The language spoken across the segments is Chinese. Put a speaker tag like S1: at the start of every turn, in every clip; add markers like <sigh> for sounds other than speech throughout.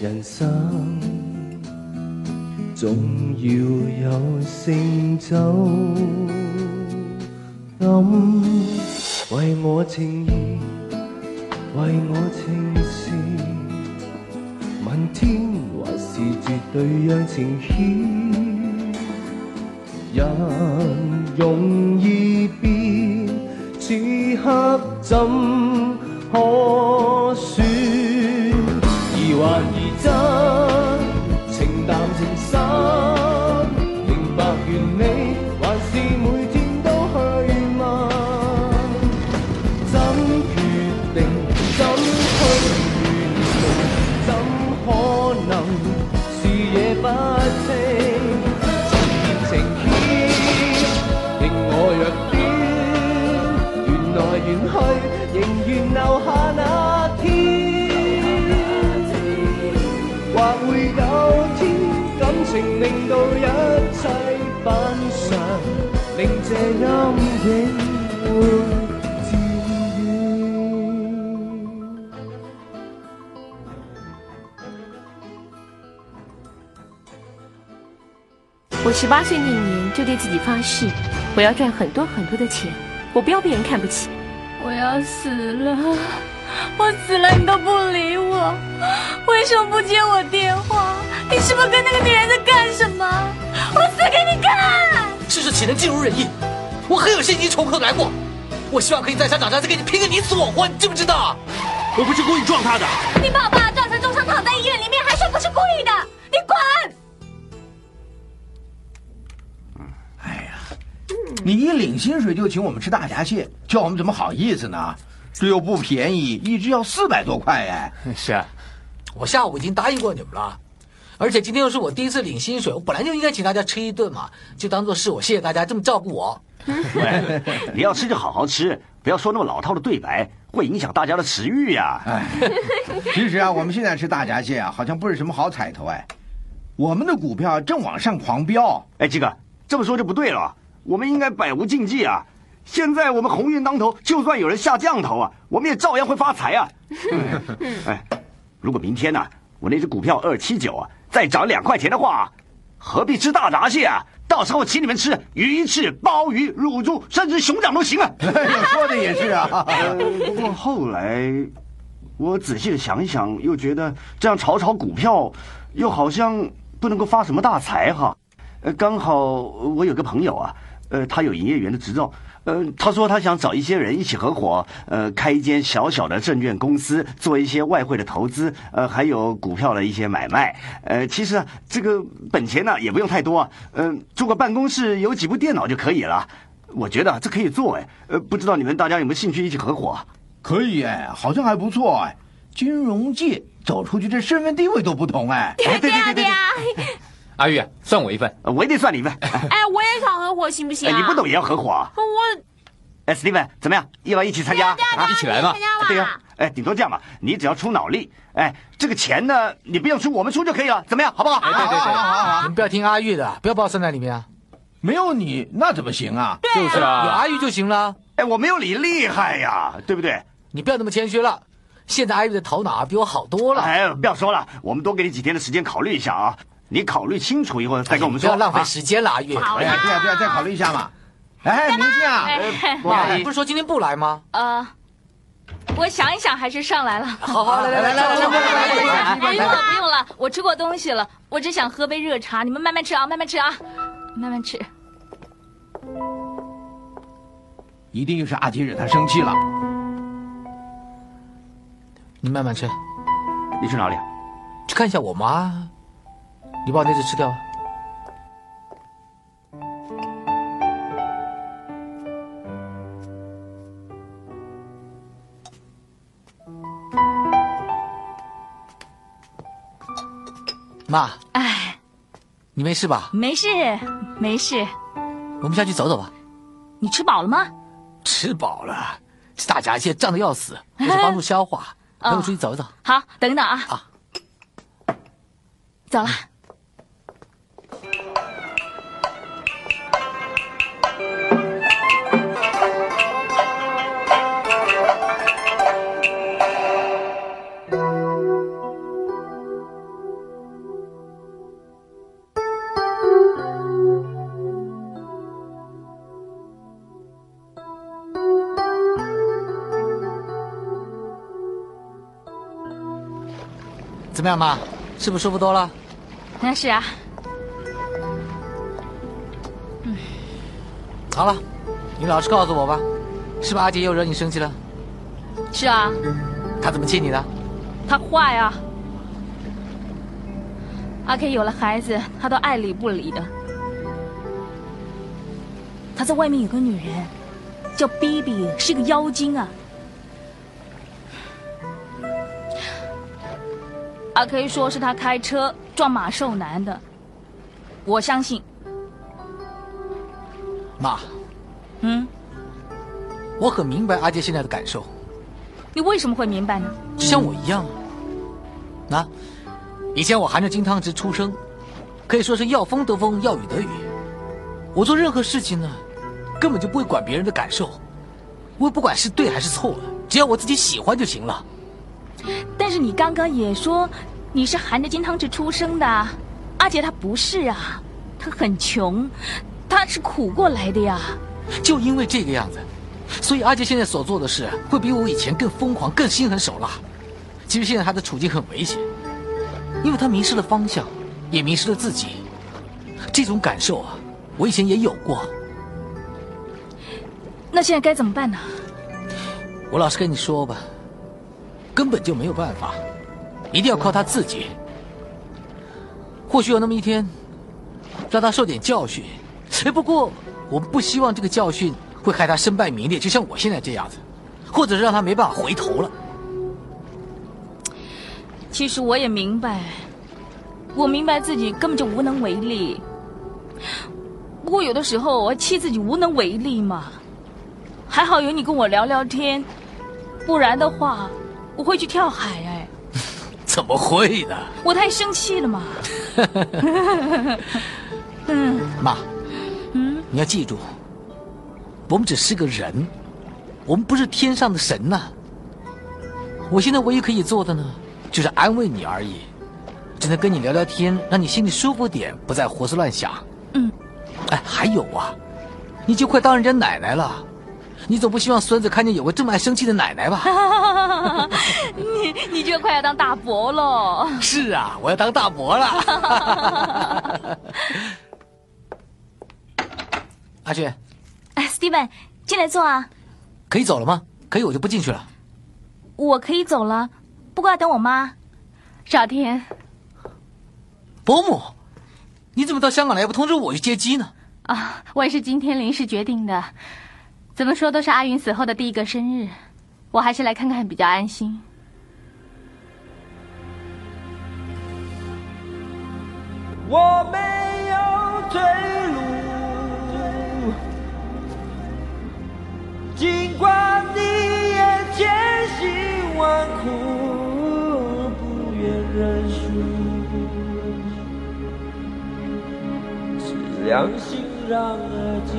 S1: 人生总要有成就感，为我情义，为我情事。问天还是绝对让情牵，人容易变，此刻怎我
S2: 十八岁那年就对自己发誓，我要赚很多很多的钱，我不要被人看不起。
S3: 我要死了，我死了你都不理我，为什么不接我电话？你是不是跟那个女人在干什么？我死给你看！
S4: 世事岂能尽如人意？我很有信心重回来过，我希望可以在商场上再跟你拼个你死我活，你知不知道？
S5: 我不是故意撞他的。
S3: 你把我爸撞成重伤，躺在医院里面，还说不是故意的，你滚！
S6: 哎呀你一领薪水就请我们吃大闸蟹，叫我们怎么好意思呢？这又不便宜，一只要四百多块哎。
S4: 是啊，我下午已经答应过你们了，而且今天又是我第一次领薪水，我本来就应该请大家吃一顿嘛，就当做是我谢谢大家这么照顾我。<laughs>
S5: 喂，你要吃就好好吃，不要说那么老套的对白，会影响大家的食欲呀。
S6: 哎，其实啊，我们现在吃大闸蟹啊，好像不是什么好彩头哎。我们的股票正往上狂飙，
S5: 哎，这个这么说就不对了，我们应该百无禁忌啊。现在我们鸿运当头，就算有人下降头啊，我们也照样会发财啊。哎，如果明天呢、我那只股票二七九啊，再涨两块钱的话，何必吃大闸蟹啊？到时候请你们吃鱼翅、鲍鱼、乳猪，甚至熊掌都行啊。<laughs>
S6: 说的也是啊。
S5: 呃，不过后来我仔细的想一想，又觉得这样炒炒股票，又好像不能够发什么大财哈。呃，刚好我有个朋友啊，呃，他有营业员的执照。呃，他说他想找一些人一起合伙，呃，开一间小小的证券公司，做一些外汇的投资，呃，还有股票的一些买卖。呃，其实啊，这个本钱呢也不用太多，嗯、租个办公室有几部电脑就可以了。我觉得啊这可以做哎，呃，不知道你们大家有没有兴趣一起合伙？
S6: 可以哎，好像还不错哎。金融界走出去，这身份地位都不同哎。
S5: 对对对对对，
S7: 阿玉，算我一份。
S5: 呃我一定算你一份。
S2: 哎，我也想合伙，行不行
S5: 哎，
S2: 啊？
S5: 你不懂也要合伙啊？
S2: 我
S5: 哎，Steven，怎么样？要不要一起参加？啊
S7: 一起来嘛
S2: 参。加吧。
S5: 对呀、哎，顶多这样吧，你只要出脑力，哎，这个钱呢，你不用出，我们出就可以了，怎么样？好不好？
S7: 哎，对对
S6: 好好好好
S4: 你们不要听阿玉的，不要把我算在里面啊，
S6: 没有你那怎么行啊？
S7: 就是啊
S4: 有
S7: 啊。
S4: 阿玉就行了。
S5: 哎，我没有你厉害呀，对不对？
S4: 你不要那么谦虚了，现在阿玉的头脑啊比我好多了。
S5: 哎，不要说了，我们多给你几天的时间考虑一下啊。你考虑清楚以后再跟我们说。
S4: 不要浪费时间了，月、
S2: 啊、
S6: 哎，对呀、啊、对呀、啊，再考虑一下嘛。哎，明静啊，
S4: 妈，你不是说今天不来吗？
S3: 呃，我想一想，还是上来了。<laughs>
S4: 好，好，来来来来来来，
S3: 不用了，不用了，我吃过东西了，我只想喝杯热茶，你们慢慢吃啊，慢慢吃啊，慢慢吃。
S6: 一定又是阿杰惹他生气了。
S4: 你慢慢吃。
S5: 你去哪里？
S4: 去看一下我妈。你把我那只吃掉！妈，
S3: 哎，
S4: 你没事吧？
S3: 没事，没事。
S4: 我们下去走走吧。
S3: 你吃饱了吗？
S4: 吃饱了，大闸蟹胀得要死，我去帮助消化。陪我出去走一走。
S3: 好，等一等啊。
S4: 啊，
S3: 走了。
S4: 怎么样，妈？是不是舒服多了？
S3: 那是啊。
S4: 嗯，好了，你老实告诉我吧，是不是阿杰又惹你生气了？
S3: 是啊。
S4: 他怎么气你的？
S3: 他坏啊。阿 K 有了孩子，他都爱理不理的。他在外面有个女人，叫 B B，是个妖精啊。阿 K 说是他开车撞马寿男的，我相信。
S4: 妈，
S3: 嗯，
S4: 我很明白阿杰现在的感受。
S3: 你为什么会明白呢？
S4: 就像我一样。那，以前我含着金汤匙出生，可以说是要风得风，要雨得雨。我做任何事情呢，根本就不会管别人的感受，我也不管是对还是错，只要我自己喜欢就行了。
S3: 但是你刚刚也说你是含着金汤匙出生的，阿杰他不是啊，他很穷，他是苦过来的呀。
S4: 就因为这个样子，所以阿杰现在所做的事会比我以前更疯狂、更心狠手辣。其实现在他的处境很危险，因为他迷失了方向，也迷失了自己。这种感受啊，我以前也有过。
S3: 那现在该怎么办呢？
S4: 我老实跟你说吧。根本就没有办法，一定要靠他自己。或许有那么一天，让他受点教训。哎，不过我们不希望这个教训会害他身败名裂，就像我现在这样子，或者是让他没办法回头了。
S3: 其实我也明白，我明白自己根本就无能为力。不过有的时候我还气自己无能为力嘛。还好有你跟我聊聊天，不然的话。我会去跳海哎，
S4: 怎么会呢？
S3: 我太生气了嘛。
S4: 嗯，<laughs> 妈，嗯，你要记住，我们只是个人，我们不是天上的神呐。我现在唯一可以做的呢，就是安慰你而已，只能跟你聊聊天，让你心里舒服点，不再胡思乱想。嗯，哎，还有啊，你就快当人家奶奶了。你总不希望孙子看见有个这么爱生气的奶奶吧？<laughs>
S3: 你你就快要当大伯喽？<laughs>
S4: 是啊，我要当大伯了。<laughs> 阿俊，
S3: 哎，Steven，进来坐啊。
S4: 可以走了吗？可以，我就不进去了。
S3: 我可以走了，不过要等我妈。
S2: 少天，
S4: 伯母，你怎么到香港来不通知我去接机呢？
S2: 啊，我也是今天临时决定的。怎么说都是阿云死后的第一个生日，我还是来看看比较安心。
S1: 我没有退路，尽管你也千辛万苦，不愿认输，是良心让儿艰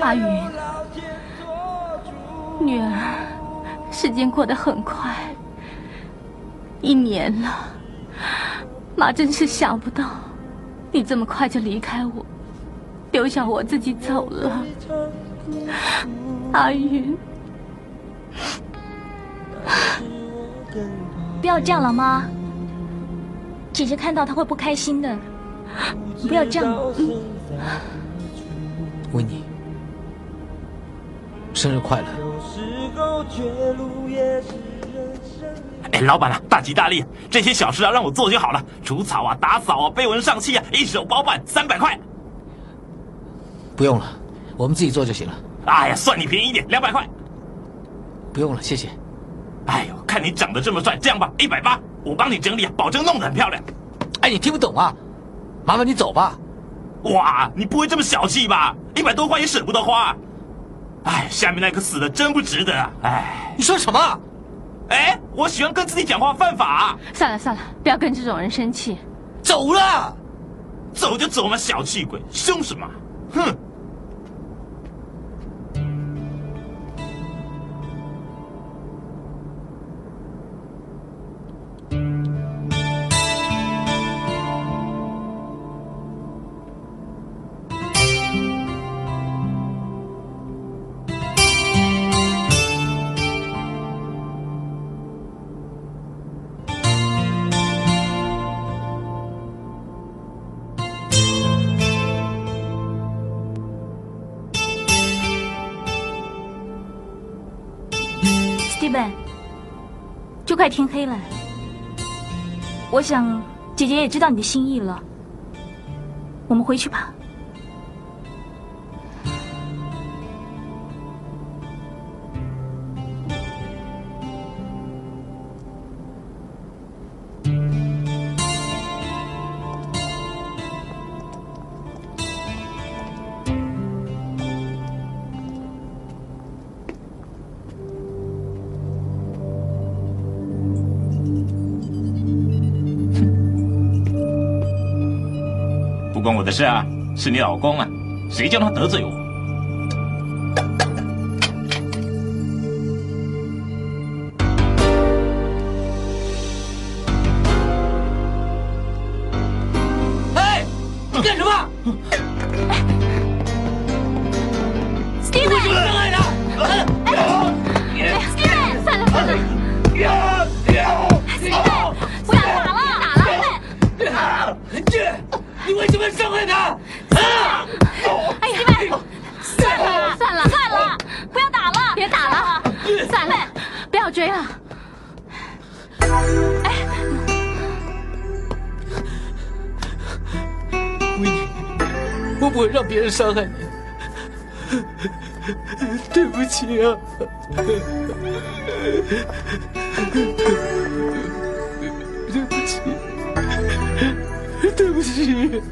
S2: 阿云，女儿，时间过得很快，一年了，妈真是想不到，你这么快就离开我，留下我自己走了。阿云，
S3: 不要这样了，妈，姐姐看到她会不开心的，不要这样。
S4: 维尼。生日快乐！
S8: 哎，老板啊，大吉大利！这些小事啊，让我做就好了。除草啊，打扫啊，碑文上漆啊，一手包办，三百块。
S4: 不用了，我们自己做就行了。
S8: 哎呀，算你便宜点，两百块。
S4: 不用了，谢谢。
S8: 哎呦，看。看你长得这么帅，这样吧，一百八，我帮你整理，保证弄得很漂亮。
S4: 哎，你听不懂啊？麻烦你走吧。
S8: 哇，你不会这么小气吧？一百多块也舍不得花。哎，下面那个死的真不值得啊！哎，
S4: 你说什么？
S8: 哎，我喜欢跟自己讲话犯法。
S2: 算了算了，不要跟这种人生气。
S4: 走了，
S8: 走就走嘛，小气鬼，凶什么？哼！
S3: 天黑了，我想姐姐也知道你的心意了，我们回去吧。
S8: 我的事啊，是你老公啊，谁叫他得罪我？
S4: 对不起。对不起。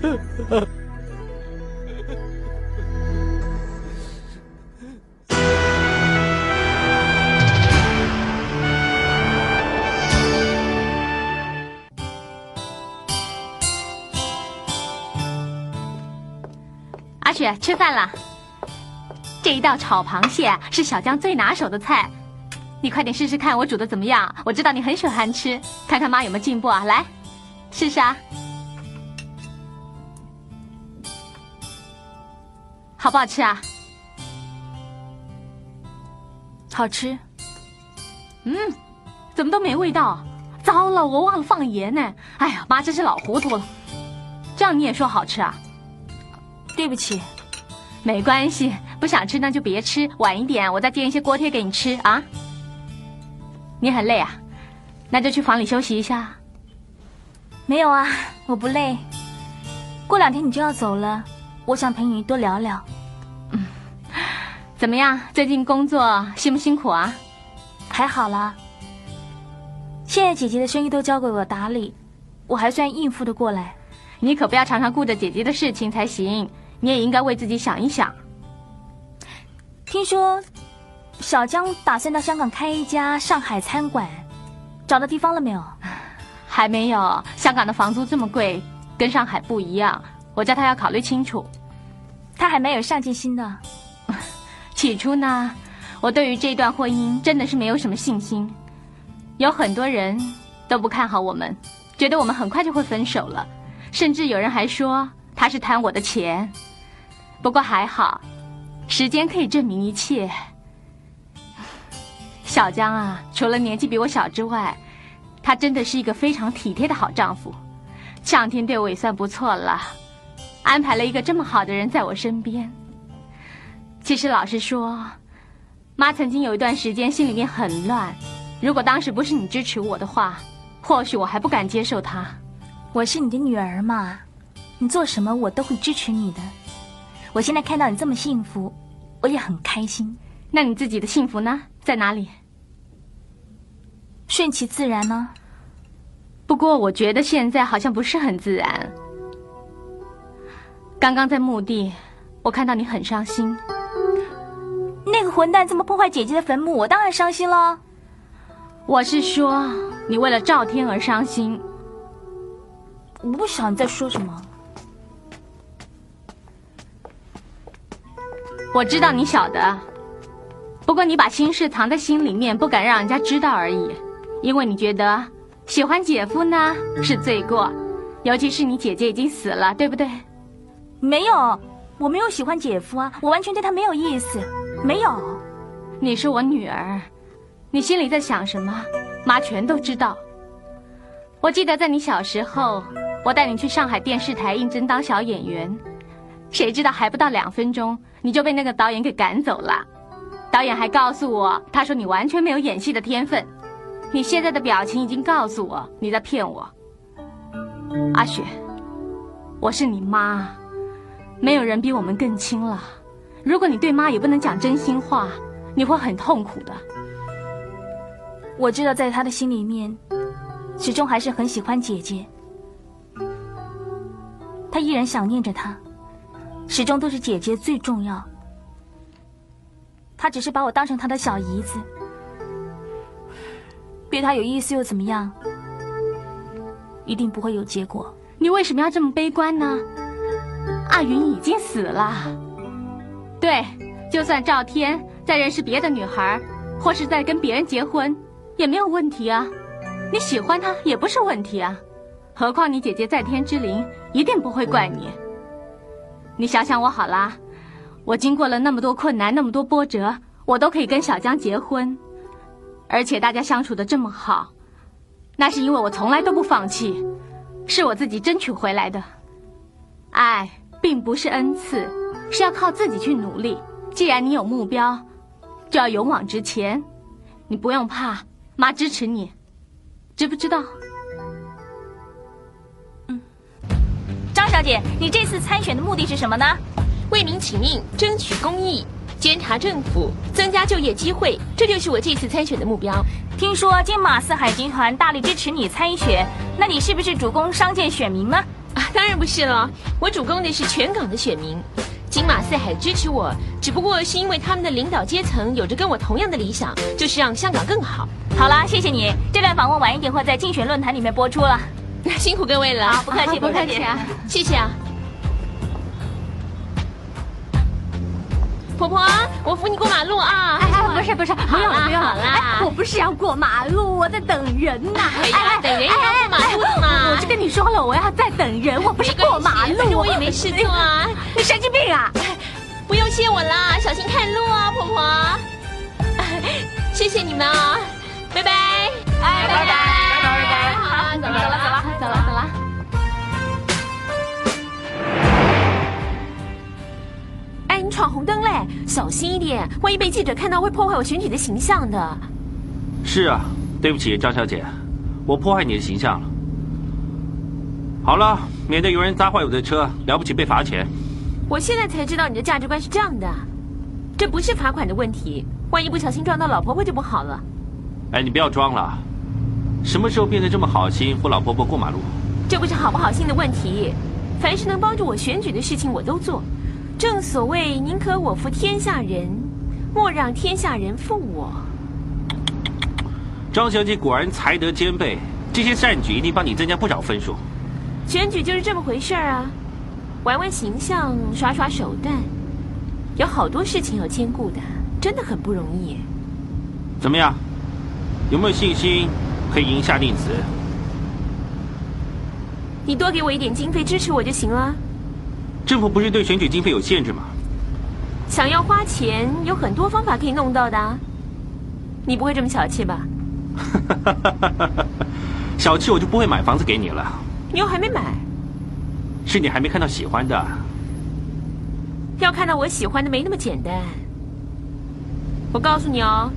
S2: 阿雪，吃饭了。这一道炒螃蟹是小江最拿手的菜，你快点试试看我煮的怎么样？我知道你很喜欢吃，看看妈有没有进步啊！来，试试啊。好不好吃啊？
S3: 好吃。
S2: 嗯，怎么都没味道？糟了，我忘了放盐呢。哎呀，妈真是老糊涂了。这样你也说好吃啊？
S3: 对不起，
S2: 没关系，不想吃那就别吃，晚一点我再煎一些锅贴给你吃啊。你很累啊？那就去房里休息一下。
S3: 没有啊，我不累。过两天你就要走了，我想陪你多聊聊。
S2: 嗯怎么样？最近工作辛不辛苦啊？
S3: 还好啦。现在姐姐的生意都交给我打理，我还算应付得过来。
S2: 你可不要常常顾着姐姐的事情才行，你也应该为自己想一想。
S3: 听说小江打算到香港开一家上海餐馆，找到地方了没有？<sighs>
S2: 还没有。香港的房租这么贵，跟上海不一样。我叫他要考虑清楚。
S3: 他还蛮有上进心的。<laughs>
S2: 起初呢，我对于这段婚姻真的是没有什么信心，有很多人都不看好我们，觉得我们很快就会分手了，甚至有人还说他是贪我的钱。不过还好，时间可以证明一切。小江啊，除了年纪比我小之外，他真的是一个非常体贴的好丈夫，上天对我也算不错了，安排了一个这么好的人在我身边。其实老实说，妈曾经有一段时间心里面很乱。如果当时不是你支持我的话，或许我还不敢接受他。
S3: 我是你的女儿嘛，你做什么我都会支持你的。我现在看到你这么幸福，我也很开心。
S2: 那你自己的幸福呢？在哪里？
S3: 顺其自然呢。
S2: 不过我觉得现在好像不是很自然。刚刚在墓地，我看到你很伤心。
S3: 那个混蛋这么破坏姐姐的坟墓，我当然伤心了。
S2: 我是说，你为了赵天而伤心。
S3: 我不晓得你在说什么。
S2: 我知道你晓得，不过你把心事藏在心里面，不敢让人家知道而已。因为你觉得喜欢姐夫呢是罪过，尤其是你姐姐已经死了，对不对？
S3: 没有，我没有喜欢姐夫啊，我完全对他没有意思。没有，
S2: 你是我女儿，你心里在想什么，妈全都知道。我记得在你小时候，我带你去上海电视台应征当小演员，谁知道还不到两分钟，你就被那个导演给赶走了。导演还告诉我，他说你完全没有演戏的天分。你现在的表情已经告诉我你在骗我，阿雪，我是你妈，没有人比我们更亲了。如果你对妈也不能讲真心话，你会很痛苦的。
S3: 我知道，在他的心里面，始终还是很喜欢姐姐。他依然想念着她，始终都是姐姐最重要。他只是把我当成他的小姨子，对他有意思又怎么样？一定不会有结果。
S2: 你为什么要这么悲观呢？阿云已经死了。对，就算赵天在认识别的女孩，或是在跟别人结婚，也没有问题啊。你喜欢他也不是问题啊。何况你姐姐在天之灵一定不会怪你。你想想我好啦，我经过了那么多困难，那么多波折，我都可以跟小江结婚，而且大家相处的这么好，那是因为我从来都不放弃，是我自己争取回来的。爱并不是恩赐。是要靠自己去努力。既然你有目标，就要勇往直前。你不用怕，妈支持你，知不知道？
S3: 嗯。张小姐，你这次参选的目的是什么呢？
S9: 为民请命，争取公义，监察政府，增加就业机会，这就是我这次参选的目标。
S3: 听说金马四海集团大力支持你参选，那你是不是主攻商界选民呢？
S9: 啊，当然不是了，我主攻的是全港的选民。金马四海支持我，只不过是因为他们的领导阶层有着跟我同样的理想，就是让香港更好。
S3: 好啦，谢谢你。这段访问晚一点会在竞选论坛里面播出了。<laughs>
S9: 辛苦各位了，好
S3: 不客气，
S2: 不客气啊，
S9: 谢谢啊。婆婆，我扶你过马路啊！
S2: 哎，不是不是，不用了不用了。
S9: 哎，
S2: 我不是要过马路，我在等人呐。
S9: 哎呀，等人也要过马路嘛。
S2: 我就跟你说了，我要在等人，我不是过马路。
S9: 我也没事做啊。
S2: 你神经病啊！
S9: 不用谢我啦，小心看路啊，婆婆。谢谢你们啊，拜拜。
S3: 哎，拜拜，拜
S9: 拜，好，走了，走了，走了，
S2: 走了，走了。
S9: 哎，你闯红灯嘞，小心一点，万一被记者看到，会破坏我选举的形象的。
S5: 是啊，对不起，张小姐，我破坏你的形象了。好了，免得有人砸坏我的车，了不起被罚钱。
S9: 我现在才知道你的价值观是这样的，这不是罚款的问题，万一不小心撞到老婆婆就不好了。
S5: 哎，你不要装了，什么时候变得这么好心扶老婆婆过马路？
S9: 这不是好不好心的问题，凡是能帮助我选举的事情我都做。正所谓宁可我负天下人，莫让天下人负我。
S5: 张小姐果然才德兼备，这些善举一定帮你增加不少分数。
S9: 选举就是这么回事儿啊，玩玩形象，耍耍手段，有好多事情要兼顾的，真的很不容易。
S5: 怎么样？有没有信心可以赢下令子？
S9: 你多给我一点经费支持我就行了。
S5: 政府不是对选举经费有限制吗？
S9: 想要花钱，有很多方法可以弄到的。你不会这么小气吧？<laughs>
S5: 小气我就不会买房子给你了。
S9: 你又还没买，
S5: 是你还没看到喜欢的。
S9: 要看到我喜欢的没那么简单。我告诉你哦，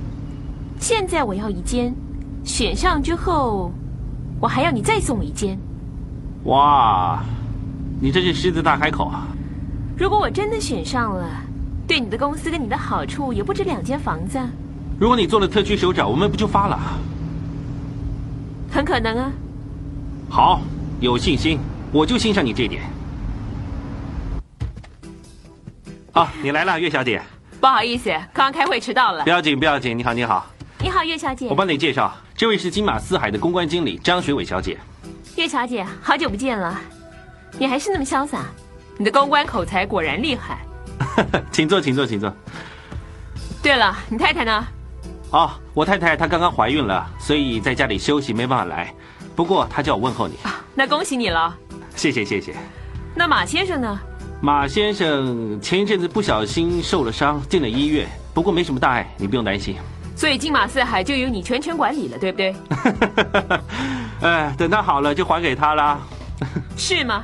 S9: 现在我要一间，选上之后，我还要你再送我一间。
S5: 哇，你这是狮子大开口啊！
S9: 如果我真的选上了，对你的公司跟你的好处也不止两间房子。
S5: 如果你做了特区首长，我们不就发了？
S9: 很可能啊。
S8: 好，有信心，我就欣赏你这一点。啊，你来了，岳小姐。
S9: 不好意思，刚刚开会迟到了。
S8: 不要紧，不要紧。你好，你好。
S9: 你好，岳小姐。
S8: 我帮你介绍，这位是金马四海的公关经理张学伟小姐。
S9: 岳小姐，好久不见了，你还是那么潇洒，你的公关口才果然厉害。<laughs>
S8: 请坐，请坐，请坐。
S9: 对了，你太太呢？
S8: 哦，我太太她刚刚怀孕了，所以在家里休息，没办法来。不过她叫我问候你。
S9: 那恭喜你了。
S8: 谢谢，谢谢。
S9: 那马先生呢？
S8: 马先生前一阵子不小心受了伤，进了医院，不过没什么大碍，你不用担心。
S9: 所以金马四海就由你全权管理了，对不对？<laughs>
S8: 哎，等他好了就还给他啦。<laughs>
S9: 是吗？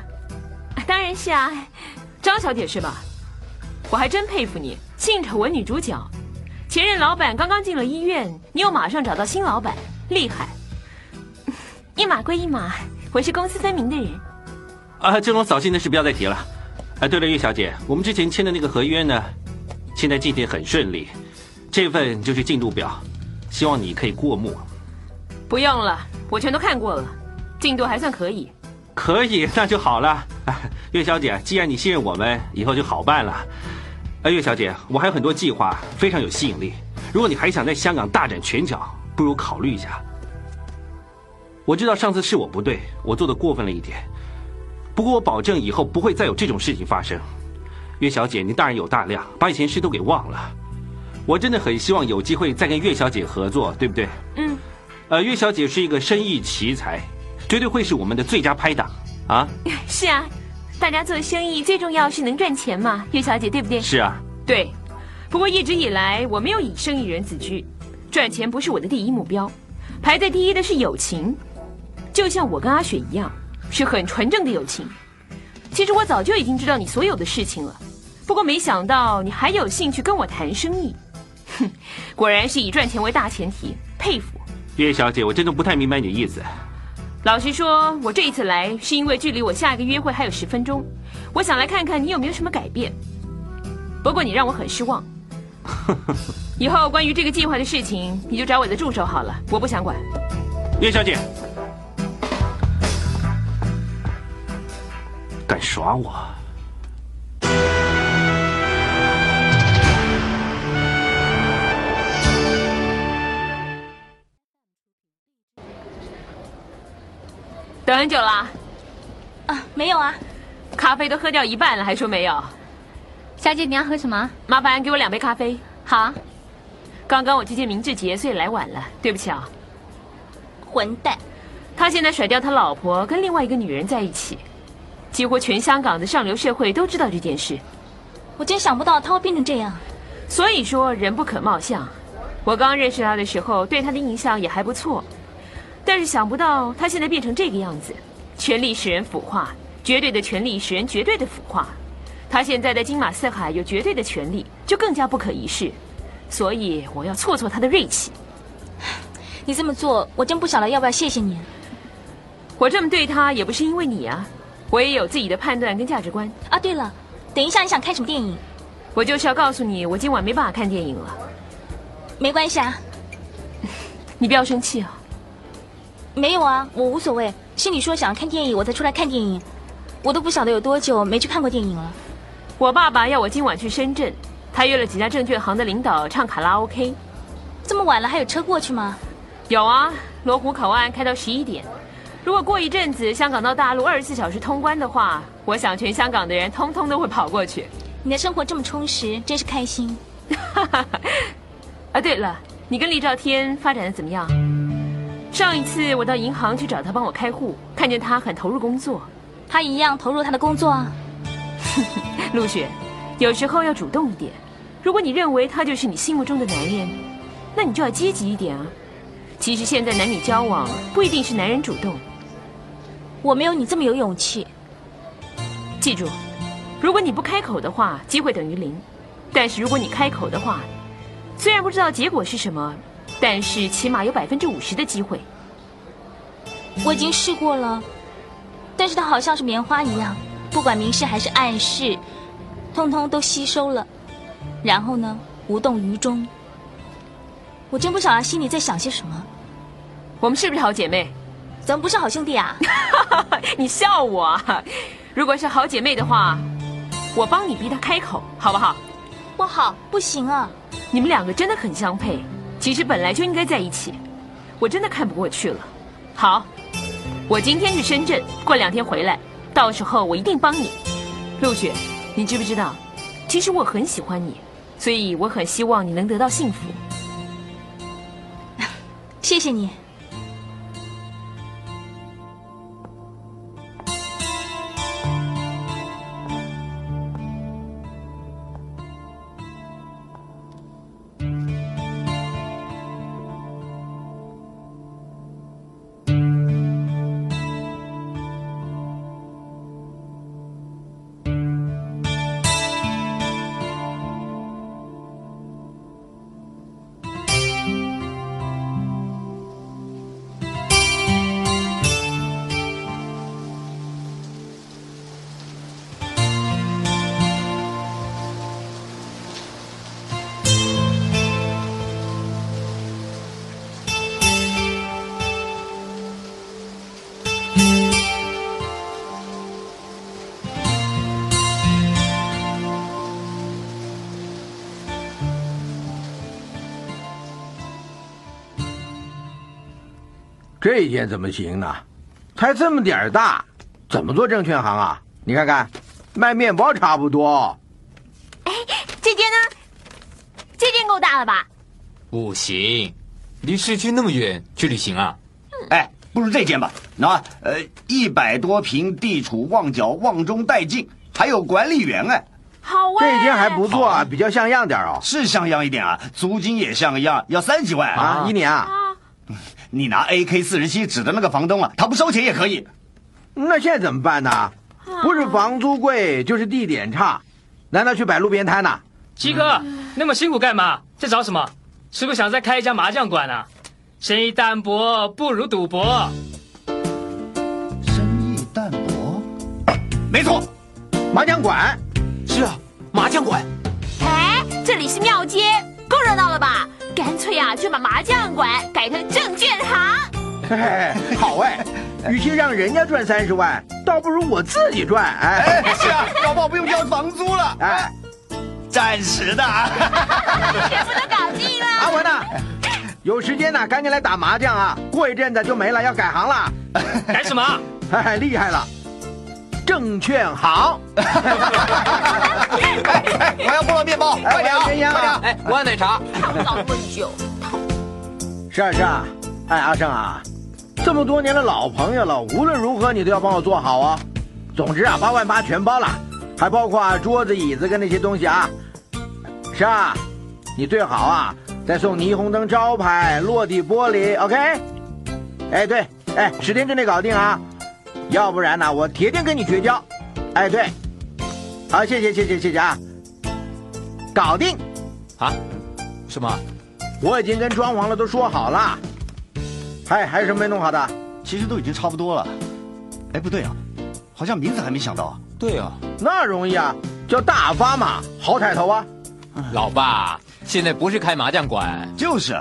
S9: 当然是啊，张小姐是吧？我还真佩服你，性丑闻女主角，前任老板刚刚进了医院，你又马上找到新老板，厉害。一码归一码，我是公私分明的人。
S8: 啊，这种扫兴的事不要再提了。哎，对了，岳小姐，我们之前签的那个合约呢，现在进行很顺利，这份就是进度表，希望你可以过目。
S9: 不用了，我全都看过了，进度还算可以。
S8: 可以，那就好了。<laughs> 岳小姐，既然你信任我们，以后就好办了。哎，岳小姐，我还有很多计划，非常有吸引力。如果你还想在香港大展拳脚，不如考虑一下。我知道上次是我不对，我做的过分了一点。不过我保证以后不会再有这种事情发生。岳小姐，您大人有大量，把以前事都给忘了。我真的很希望有机会再跟岳小姐合作，对不对？
S9: 嗯。
S8: 呃，岳小姐是一个生意奇才，绝对会是我们的最佳拍档啊。<laughs>
S9: 是啊，大家做生意最重要是能赚钱嘛，岳小姐对不对？
S8: 是啊。
S9: 对。不过一直以来我没有以生意人自居，赚钱不是我的第一目标，排在第一的是友情，就像我跟阿雪一样。是很纯正的友情。其实我早就已经知道你所有的事情了，不过没想到你还有兴趣跟我谈生意。哼，<laughs> 果然是以赚钱为大前提，佩服。
S8: 岳小姐，我真的不太明白你的意思。
S9: 老实说，我这一次来是因为距离我下一个约会还有十分钟，我想来看看你有没有什么改变。不过你让我很失望。<laughs> 以后关于这个计划的事情，你就找我的助手好了，我不想管。
S8: 叶小姐。敢耍我！
S9: 等很久了。
S3: 啊，没有啊。
S9: 咖啡都喝掉一半了，还说没有？
S3: 小姐，你要喝什么？
S9: 麻烦给我两杯咖啡。
S3: 好。
S9: 刚刚我去见明志杰，所以来晚了，对不起啊。
S3: 混蛋！
S9: 他现在甩掉他老婆，跟另外一个女人在一起。几乎全香港的上流社会都知道这件事，
S3: 我真想不到他会变成这样。
S9: 所以说人不可貌相。我刚认识他的时候，对他的印象也还不错，但是想不到他现在变成这个样子。权力使人腐化，绝对的权力使人绝对的腐化。他现在在金马四海有绝对的权力，就更加不可一世。所以我要挫挫他的锐气。
S3: 你这么做，我真不晓得要不要谢谢你。
S9: 我这么对他，也不是因为你啊。我也有自己的判断跟价值观
S3: 啊！对了，等一下你想看什么电影？
S9: 我就是要告诉你，我今晚没办法看电影了。
S3: 没关系啊，<laughs>
S9: 你不要生气啊。
S3: 没有啊，我无所谓。是你说想要看电影，我才出来看电影。我都不晓得有多久没去看过电影了。
S9: 我爸爸要我今晚去深圳，他约了几家证券行的领导唱卡拉 OK。
S3: 这么晚了还有车过去吗？
S9: 有啊，罗湖口岸开到十一点。如果过一阵子香港到大陆二十四小时通关的话，我想全香港的人通通都会跑过去。
S3: 你的生活这么充实，真是开心。<laughs>
S9: 啊，对了，你跟厉兆天发展的怎么样？上一次我到银行去找他帮我开户，看见他很投入工作，
S3: 他一样投入他的工作啊。<laughs>
S9: 陆雪，有时候要主动一点。如果你认为他就是你心目中的男人，那你就要积极一点啊。其实现在男女交往不一定是男人主动。
S3: 我没有你这么有勇气。
S9: 记住，如果你不开口的话，机会等于零；但是如果你开口的话，虽然不知道结果是什么，但是起码有百分之五十的机会。
S3: 我已经试过了，但是它好像是棉花一样，不管明示还是暗示，通通都吸收了，然后呢，无动于衷。我真不晓得心里在想些什么。
S9: 我们是不是好姐妹？
S3: 咱们不是好兄弟啊？<laughs>
S9: 你笑我？如果是好姐妹的话，我帮你逼她开口，好不好？
S3: 不好，不行啊！
S9: 你们两个真的很相配，其实本来就应该在一起。我真的看不过去了。好，我今天去深圳，过两天回来，到时候我一定帮你。陆雪，你知不知道？其实我很喜欢你，所以我很希望你能得到幸福。<laughs>
S3: 谢谢你。
S6: 这件怎么行呢？才这么点儿大，怎么做证券行啊？你看看，卖面包差不多。
S3: 哎，这件呢？这件够大了吧？
S7: 不行，离市区那么远，去旅行啊？
S5: 哎，不如这件吧。那呃，一百多平，地处旺角，旺中带劲，还有管理员哎。
S9: 好啊，
S6: 这件还不错啊，比较像样点哦。
S5: 是像样一点啊，租金也像样，要三几万
S6: 啊，一年啊。
S5: 你拿 AK 四十七指的那个房东啊，他不收钱也可以。
S6: 那现在怎么办呢？不是房租贵，就是地点差。难道去摆路边摊呢？
S10: 七哥，那么辛苦干嘛？在找什么？是不是想再开一家麻将馆啊？生意淡薄不如赌博。
S5: 生意淡薄？没错，
S6: 麻将馆。
S4: 是啊，麻将馆。
S9: 哎，这里是庙街，够热闹了吧？干脆啊，就把麻将馆改成证券行。
S6: 嘿嘿，好哎！与其让人家赚三十万，倒不如我自己赚。哎，
S5: 是啊，搞不好不用交房租了。哎，暂时的。
S3: 全部都搞定了。
S6: 阿文呐，有时间呢，赶紧来打麻将啊！过一阵子就没了，要改行了。<laughs>
S10: 改什么？
S6: 嘿嘿，厉害了，证券行。
S5: 哎，我要菠萝面包，快点啊！
S6: 快点啊！
S4: 哎，我要奶茶。
S6: 是啊是啊，哎阿胜啊，这么多年的老朋友了，无论如何你都要帮我做好啊。总之啊，八万八全包了，还包括桌子、椅子跟那些东西啊。是啊，你最好啊再送霓虹灯招牌、落地玻璃，OK？哎对，哎十天之内搞定啊，要不然呢我铁定跟你绝交。哎对，好谢谢谢谢谢谢啊，搞定。
S4: 啊？什么？
S6: 我已经跟装潢了都说好了。还还有什么没弄好的？
S5: 其实都已经差不多了。哎，不对啊，好像名字还没想到。
S4: 对啊，
S6: 那容易啊，叫大发嘛，好彩头啊。
S7: 老爸，现在不是开麻将馆，
S5: 就是，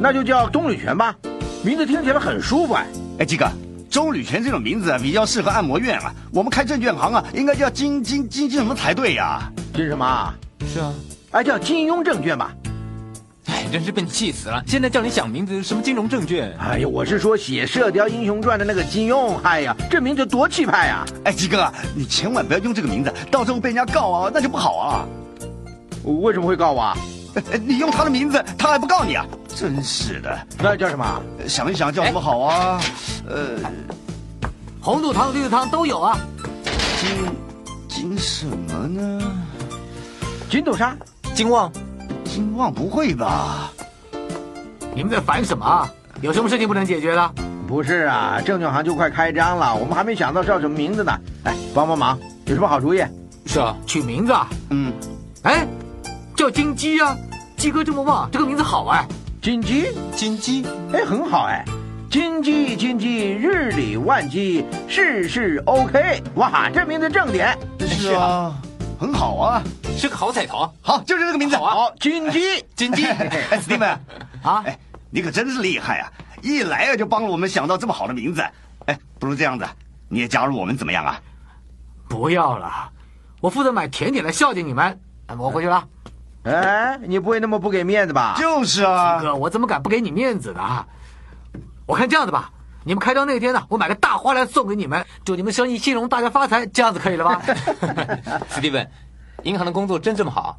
S6: 那就叫钟旅泉吧，名字听起来很舒服哎。
S5: 哎，鸡哥，钟吕泉这种名字啊，比较适合按摩院啊。我们开证券行啊，应该叫金金金金什么才对呀？
S6: 金什么？
S4: 是啊，
S6: 哎，叫金庸证券吧。
S4: 哎，真是被你气死了！现在叫你想名字，什么金融证券？
S6: 哎呀，我是说写《射雕英雄传》的那个金庸。哎呀，这名字多气派呀！
S5: 哎，鸡哥，你千万不要用这个名字，到时候被人家告啊，那就不好啊。
S6: 为什么会告我啊？<laughs>
S5: 你用他的名字，他还不告你啊？真是的。
S6: 那叫什么？
S5: 想一想叫什么好啊？呃，
S4: 红豆汤、绿豆汤都有啊。
S5: 金金什么呢？
S6: 金豆沙、
S4: 金旺、
S5: 金旺不会吧？
S4: 你们在烦什么？有什么事情不能解决的？
S6: 不是啊，证券行就快开张了，我们还没想到叫什么名字呢。哎，帮帮忙，有什么好主意？
S4: 是啊，取名字啊。
S5: 嗯，
S4: 哎，叫金鸡啊！鸡哥这么旺，这个名字好哎。
S6: 金鸡，
S4: 金鸡，
S6: 哎，很好哎。金鸡金鸡，日理万机，事事 OK。哇，这名字正点。
S5: 是啊，很好啊，
S4: 是个好彩头。
S5: 好，就是这个名字。
S4: 好啊，
S6: 金鸡，<laughs>
S4: 金鸡。
S5: 哎，Steven <laughs>
S4: 啊，
S5: 哎，你可真是厉害啊！一来啊就帮了我们想到这么好的名字。哎，不如这样子，你也加入我们怎么样啊？
S4: 不要了，我负责买甜点来孝敬你们。我回去了。
S6: 哎，你不会那么不给面子吧？
S5: 就是啊，
S4: 哥，我怎么敢不给你面子呢？我看这样子吧，你们开张那天呢，我买个大花篮送给你们，祝你们生意兴隆，大家发财，这样子可以了吧？<laughs>
S7: 史蒂文，银行的工作真这么好？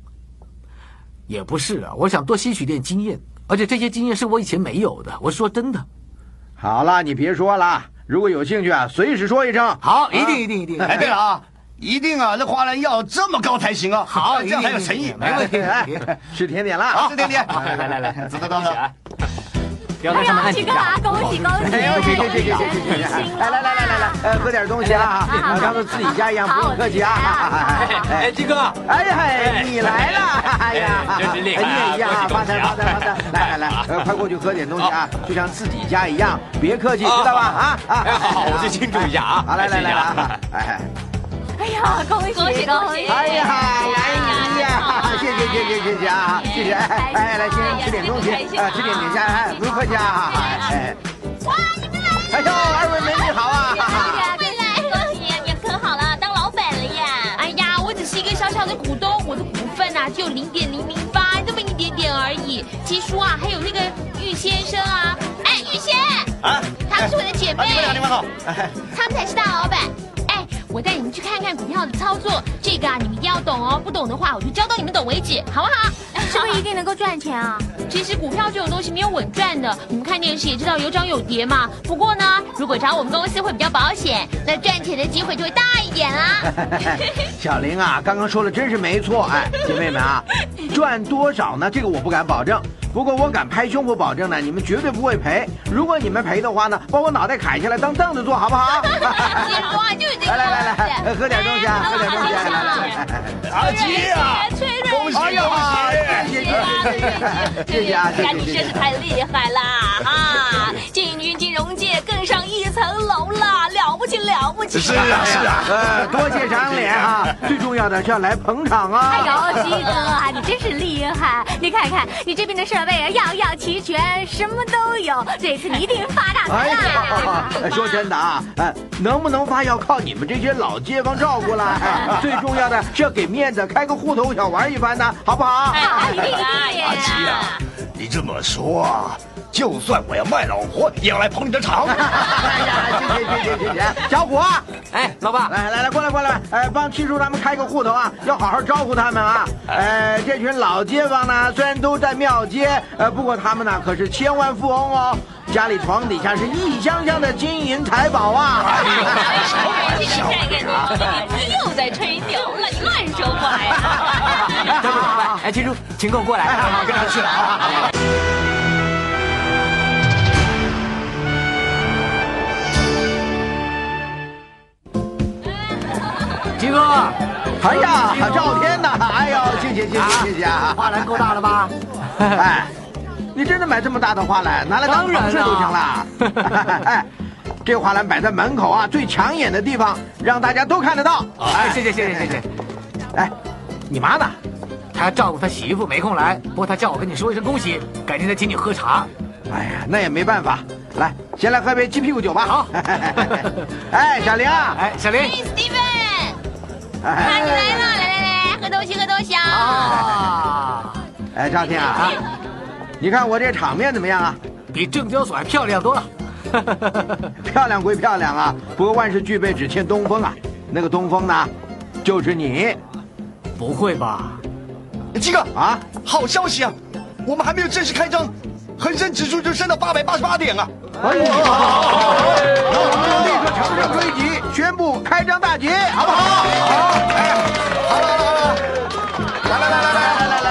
S4: 也不是啊，我想多吸取点经验，而且这些经验是我以前没有的。我说真的。
S6: 好了，你别说了，如果有兴趣啊，随时说一声。
S4: 好，一定一定一定。
S5: 哎，对了啊。一定啊！这花篮要这么高才行啊！
S4: 好，
S5: 这样才有诚意。
S4: 没问题，来
S6: 吃甜点了，
S5: 好吃甜点。
S4: 来来来，
S5: 走走走走。
S3: 不要上面按几下。恭喜恭喜！
S6: 哎呦，谢谢谢谢谢谢！来来来来来来，呃，喝点东西啊，当做自己家一样，不用客气啊。
S7: 哎，鸡哥，
S6: 哎呀，你来了！哎呀，
S7: 真是厉害！
S6: 你也一样啊，发财发财发财！来来来，呃，快过去喝点东西啊，就像自己家一样，别客气，知道吧？啊
S7: 啊！好，我去庆祝一下啊！
S6: 好，来来来来，哎。
S3: 哎呀，恭喜恭喜恭喜！
S6: 哎呀，哎呀，谢谢谢谢谢谢啊，谢谢！哎哎，来先吃点东西，啊，吃点点心，哎，不用客气啊！
S3: 哎，哇，你们来了！哎
S6: 呦，二位美女好啊！
S3: 未来，恭喜你可好了，当老板了呀！
S9: 哎呀，我只是一个小小的股东，我的股份呐只有零点零零八，这么一点点而已。七叔啊，还有那个玉先生啊，
S3: 哎，玉仙
S5: 啊，
S9: 他们是我的姐妹，
S5: 你们好，你们好，
S9: 他们才是大老板。我带你们去看看股票的操作，这个啊，你们一定要懂哦。不懂的话，我就教到你们懂为止，好不好？
S3: 是不是一定能够赚钱啊？
S9: 其实股票这种东西没有稳赚的，你们看电视也知道有涨有跌嘛。不过呢，如果找我们公司会比较保险，那赚钱的机会就会大一点啦。<laughs>
S6: 小玲啊，刚刚说的真是没错，哎，姐妹们啊，赚多少呢？这个我不敢保证。不过我敢拍胸脯保证呢，你们绝对不会赔。如果你们赔的话呢，把我脑袋砍下来当凳子坐，好不好？<laughs> 来来来来，喝点东西啊，喝点东西。来来来，
S5: 阿吉啊，恭喜恭喜！
S6: 谢谢谢谢谢谢啊！
S3: 呀，你真是太厉害了啊！进军金融界更上一层楼了，了不起了不起！
S5: 是啊是啊，
S6: 呃，多谢长脸啊！最重要的是要来捧场啊！
S3: 哎呦，鸡哥啊，你真是厉害！你看看你这边的设备啊，样样齐全，什么都有。这次你一定发大财
S6: 了！说真的啊，哎，能不能发要靠你们这些老街坊照顾了。<laughs> 最重要的是要给面子，开个户头想玩一番呢，好不好？
S3: 哎，阿
S5: 七啊，你这么说，就算我要卖老婆，也要来捧你的场。<laughs> 哎
S6: 呀，谢谢谢谢谢谢，小虎啊，
S4: 哎，老爸，
S6: 来来来，过来过来，哎，帮七叔他们开个户头啊，要好好招呼他们啊。哎，这群老街坊呢，虽然都在庙街，呃，不过他们呢可是千万富翁哦。家里床底下是一箱箱的金银财宝啊！
S3: 哎呦，这个这个，你又在吹牛了，你乱说话呀！
S4: 哎，金叔，请跟我过来，
S5: 好，跟他去了啊！
S4: 金哥，
S6: 哎呀，赵天呐，哎呦，谢谢谢谢谢谢啊！
S4: 花篮够大了吧？<laughs>
S6: 哎。你真的买这么大的花篮，拿来当装饰都行了。<laughs> 哎，这花篮摆在门口啊，最抢眼的地方，让大家都看得到。
S4: 哎，谢谢谢谢谢谢。
S6: 哎，你妈呢？
S4: 她要照顾她媳妇，没空来。不过她叫我跟你说一声恭喜，改天再请你喝茶。
S6: 哎呀，那也没办法。来，先来喝杯鸡屁股酒吧。
S4: 好。
S6: 哎，小玲啊，
S4: 哎，小玲。
S3: Steven，啊，你来了，来来来，喝东西喝东西啊。
S6: 啊。哎，赵天啊。你看我这场面怎么样啊？
S4: 比证交所还漂亮多了。<laughs>
S6: 漂亮归漂亮啊，不过万事俱备，只欠东风啊。那个东风呢，就是你。
S4: 不会吧？
S5: 七哥啊，好消息啊！我们还没有正式开张，恒生指数就升到八百八十八点啊！
S6: 哎呀，那我们就立刻乘胜追击，宣布开张大吉，好不好？好。好了好了，来来来来来。没用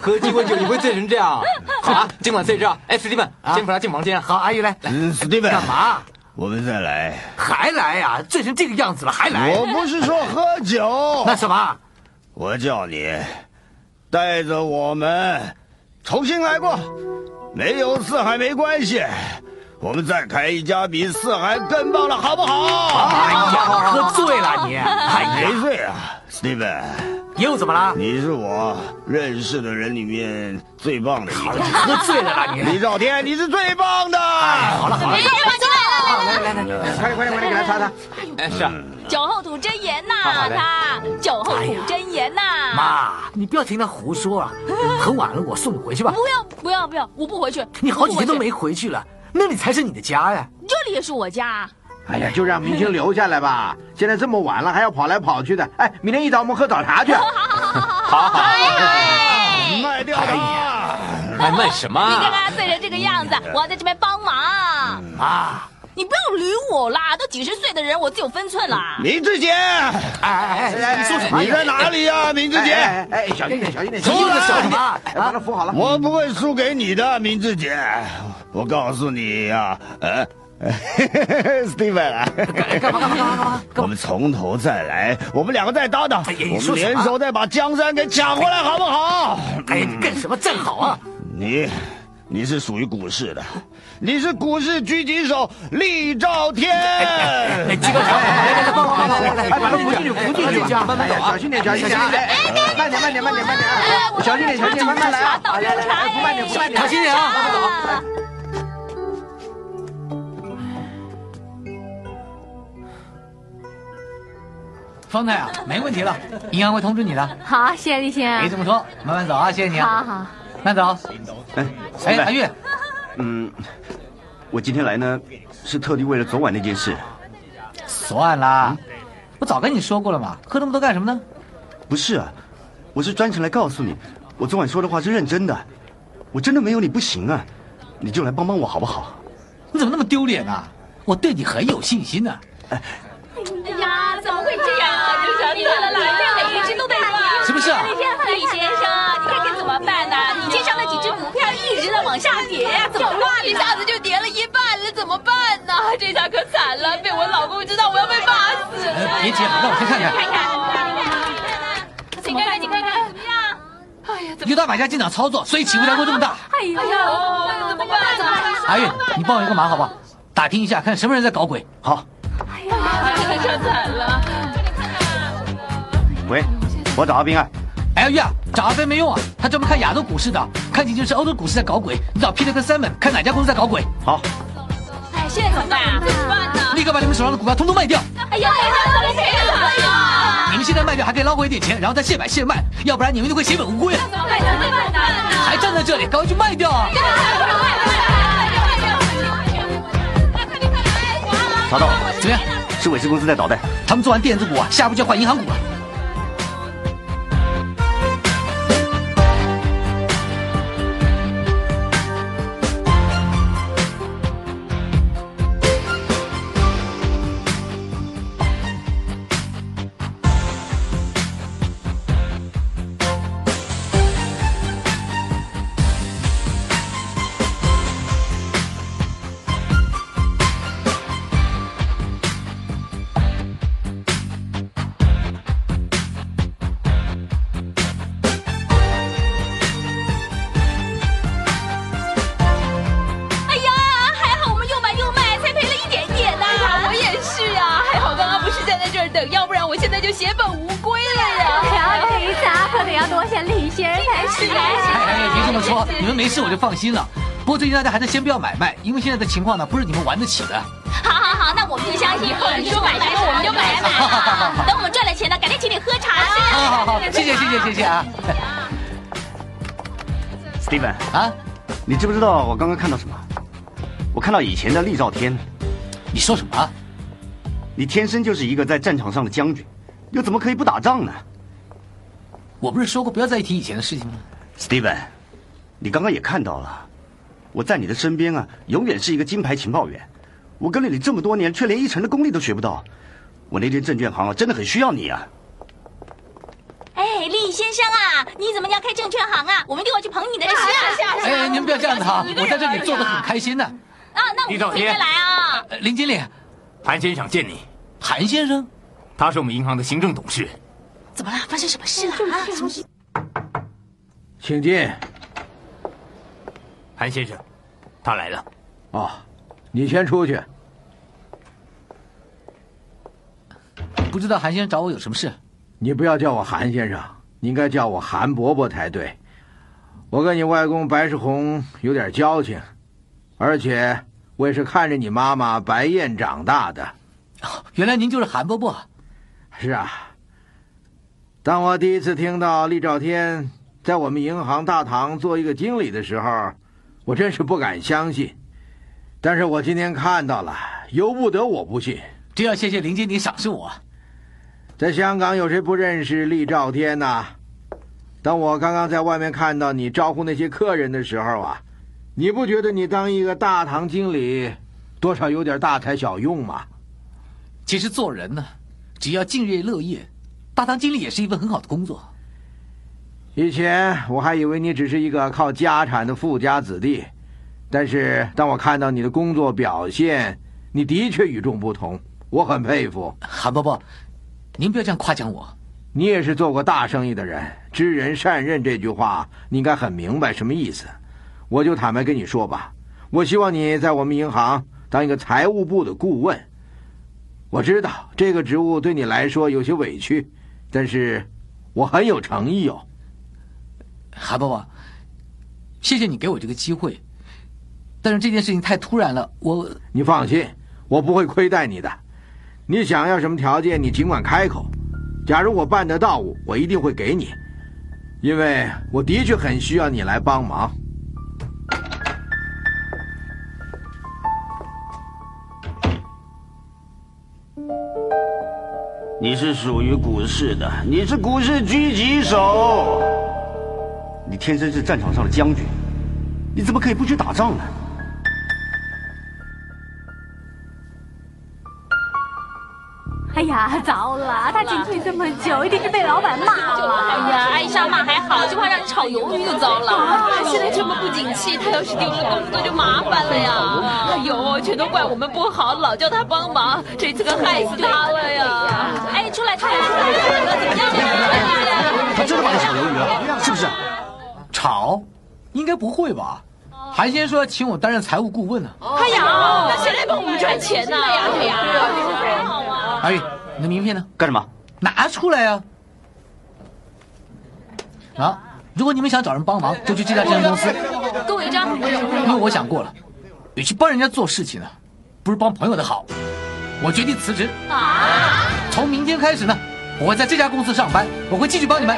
S6: 喝
S7: 鸡尾酒你会醉成这样？<laughs> 好啊，今晚醉这。哎，史蒂芬，先扶他进房间。
S4: 好，阿姨来。
S5: 嗯，史蒂芬，
S4: 干嘛？
S5: 我们再来。
S4: 还来呀？醉成这个样子了还来？
S5: 我不是说喝酒。<laughs>
S4: 那什么？
S5: 我叫你带着我们重新来过，没有四海没关系，我们再开一家比四海更棒的，好不好？
S4: 哎呀，喝醉了你！
S5: 哎，没醉啊，Steven。
S4: 又怎么了？
S5: 你是我认识的人里面最棒的一个。
S4: 喝醉了啦你！
S5: 李兆天，你是最棒的。
S4: 好了好了，
S3: 来来
S6: 来来来，快点快点快点给他擦擦。
S7: 哎，是啊。
S3: 酒后吐真言呐，他酒后吐真言呐。
S4: 妈，你不要听他胡说啊！很晚了，我送你回去吧。
S3: 不要不要不要，我不回去。
S4: 你好几天都没回去了，那里才是你的家呀。
S3: 这里也是我家。
S6: 哎呀，就让明星留下来吧。现在这么晚了，还要跑来跑去的。哎，明天一早我们喝早茶去。
S3: 好好好
S7: 好好好。
S5: 卖掉它。
S7: 卖卖什么？
S3: 你看看醉成这个样子，我要在这边帮忙。
S4: 啊。
S3: 你不要捋我啦！都几十岁的人，我自有分寸啦。
S5: 明志杰，哎
S4: 哎哎，你说什么？
S5: 你在哪里呀，明志杰？
S6: 哎，小心点，小心点，
S4: 小心点，小心点！
S6: 把他扶好了。
S5: 我不会输给你的，明志杰。我告诉你呀，呃 <laughs> Steven 啊，
S4: 干嘛干嘛干嘛干嘛？
S5: 我们从头再来，我们两个再搭档，我们联手再把江山给抢回来，好不好？
S4: 哎，你干什么？正好啊！
S5: 你。你是属于股市的，你是股市狙击手厉兆天。
S4: 几个小来来来，帮我来来来，
S6: 把他扶进去，扶进去，慢慢走啊，小心点，小心点，哎，慢点，慢点，慢点，慢点，小心点，小心点，慢慢来啊，来来来，不慢点，不慢点，
S4: 小心点啊，
S6: 慢慢走。
S4: 方太啊，没问题了，银行会通知你的。
S2: 好，谢谢李先。
S4: 别这么说，慢慢走啊，谢谢你啊。
S2: 好好。
S4: 慢走。
S5: 哎，
S4: 哎，阿月，
S5: 嗯，我今天来呢，是特地为了昨晚那件事。
S4: 算了，我早跟你说过了嘛，喝那么多干什么呢？
S5: 不是啊，我是专程来告诉你，我昨晚说的话是认真的，我真的没有你不行啊，你就来帮帮我好不好？
S4: 你怎么那么丢脸啊？我对你很有信心呢。
S3: 哎了啦，你看一直都在说。
S4: 什么事啊？
S3: 李先生，你看该怎么办呢？你介绍那几只股票一直在往下跌呀，怎么办？一下子就跌了一半了，怎么办呢？这下可惨了，被我老公知道，我要被骂死了。
S4: 别急，让我先看看。
S3: 看看，你看看？你看看怎么样？哎呀，
S4: 有大买家进场操作，所以起伏才会这么大。
S3: 哎呀，怎么办？呢？
S4: 阿玉，你帮我一个忙好不好？打听一下，看什么人在搞鬼。
S5: 好。
S3: 哎呀，这惨了。
S5: 喂，我找阿斌啊。
S4: 哎呀，玉找阿飞没用啊，他专门看亚洲股市的，看清就是欧洲股市在搞鬼。你找 Peter 跟 Simon 看哪家公司在搞鬼。
S5: 好。
S3: 哎，现在怎么办啊？怎么办呢？
S4: 立刻把你们手上的股票通通卖掉。
S3: 哎呀，怎么赔
S4: 啊？你们现在卖掉还可以捞回一点钱，然后再现买现卖，要不然你们就会血本无归。
S3: 怎么办？怎么办呢？<laughs>
S4: 还站在这里，赶快去卖掉啊！
S5: 查到，
S4: 怎么样？
S5: 是伟仕公司在捣蛋，
S4: 他们做完电子股啊，下步就要换银行股了。最近大家还是先不要买卖，因为现在的情况呢不是你们玩得起的。
S3: 好好好，那我们就相信你说买卖我们就买卖。<laughs> 等我们赚了钱呢，改天请你喝茶。
S4: 好好好，<laughs> 谢谢谢谢谢谢啊。
S5: Steven
S4: 啊，
S5: 你知不知道我刚刚看到什么？我看到以前的厉兆天。
S4: 你说什么？
S5: 你天生就是一个在战场上的将军，又怎么可以不打仗呢？
S4: 我不是说过不要再提以前的事情吗
S5: ？Steven，你刚刚也看到了，我在你的身边啊，永远是一个金牌情报员。我跟了你这么多年，却连一成的功力都学不到。我那间证券行啊，真的很需要你啊！
S3: 哎，厉先生啊，你怎么要开证券行啊？我们一定会去捧你的是
S4: 啊！哎，你们不要这样子啊，我在这里做的很开心呢。
S3: 啊，那我们明天来啊。
S4: 林经理，
S7: 韩先生见你。
S4: 韩先生，
S7: 他是我们银行的行政董事。
S3: 怎么了？发生什么事了？啊？
S6: 请进。
S7: 韩先生，他来了。哦，
S6: 你先出去。
S4: 不知道韩先生找我有什么事？
S6: 你不要叫我韩先生，你应该叫我韩伯伯才对。我跟你外公白世宏有点交情，而且我也是看着你妈妈白燕长大的。
S4: 原来您就是韩伯伯。
S6: 是啊。当我第一次听到厉兆天在我们银行大堂做一个经理的时候，我真是不敢相信。但是我今天看到了，由不得我不信。
S4: 这要谢谢林经理赏识我。
S6: 在香港有谁不认识厉兆天呐？当我刚刚在外面看到你招呼那些客人的时候啊，你不觉得你当一个大堂经理，多少有点大材小用吗？
S4: 其实做人呢，只要敬业乐业，大堂经理也是一份很好的工作。
S6: 以前我还以为你只是一个靠家产的富家子弟，但是当我看到你的工作表现，你的确与众不同，我很佩服。
S4: 韩伯伯。您不要这样夸奖我，
S6: 你也是做过大生意的人，知人善任这句话你应该很明白什么意思。我就坦白跟你说吧，我希望你在我们银行当一个财务部的顾问。我知道这个职务对你来说有些委屈，但是我很有诚意哦。
S4: 韩伯伯，谢谢你给我这个机会，但是这件事情太突然了，我
S6: 你放心，我不会亏待你的。你想要什么条件，你尽管开口。假如我办得到，我一定会给你，因为我的确很需要你来帮忙。
S5: 你是属于股市的，你是股市狙击手，你天生是战场上的将军，你怎么可以不去打仗呢？
S2: 哎呀，糟了！他进去这么久，一定是被老板骂了。
S3: 哎呀，艾莎骂还好，就怕让你炒鱿鱼就糟了。现在这么不景气，他要是丢了工作就麻烦了呀。哎呦，全都怪我们不好，老叫他帮忙，这次可害死他了呀！哎，出来，出来，出来！怎么样？
S5: 他真的把你炒鱿鱼了，是不是？
S4: 炒？应该不会吧？韩先生说请我担任财务顾问呢。
S3: 哎呀，那谁来帮我们赚钱呢？对呀，对
S4: 呀。阿玉，你的名片呢？
S5: 干什么？
S4: 拿出来呀！啊，如果你们想找人帮忙，就去这家证券公司。
S3: 给我一张。
S4: 因为我想过了，与其帮人家做事情呢，不如帮朋友的好。我决定辞职。啊！从明天开始呢，我会在这家公司上班，我会继续帮你们。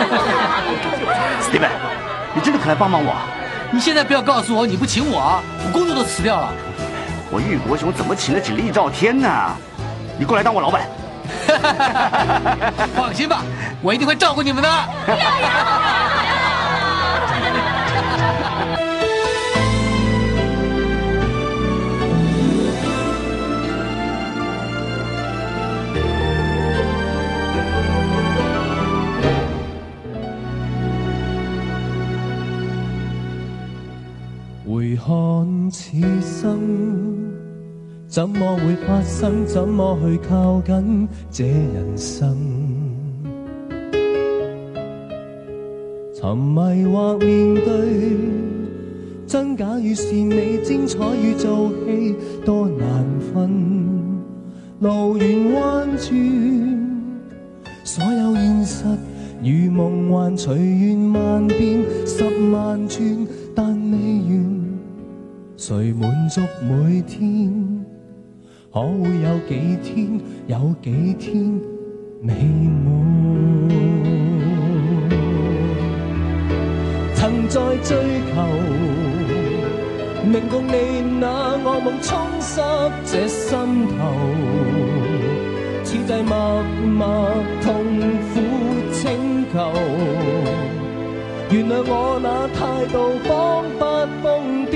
S4: <laughs>
S5: Steven，你真的肯来帮帮我？
S4: 你现在不要告诉我你不请我啊！我工作都辞掉了。
S5: 我玉国雄怎么请得起厉兆天呢？你过来当我老板，<laughs>
S4: 放心吧，我一定会照顾你们的。<laughs>
S1: 回看此生。怎么会发生？怎么去靠近这人生？沉迷或面对，真假与善美，精彩与做戏，多难分。路远弯转，所有现实如梦幻，随缘万变，十万转，但未完。谁满足每天？可会有几天，有几天美满？曾在追求，明共你那恶梦冲湿这心头，此际默默痛苦。请求，原谅我那态度彷彿瘋癲，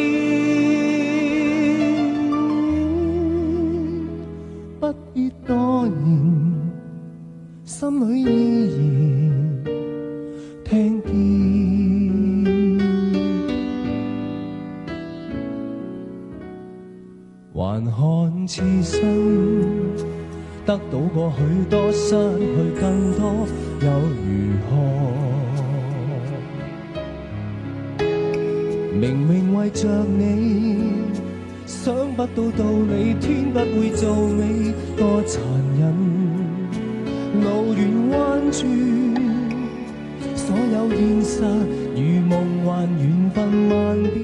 S1: 得到过许多，失去更多，又如何？明明为着你，想不到道理，天不会做你，多残忍。路远弯转，所有现实如梦幻，缘分
S11: 万变。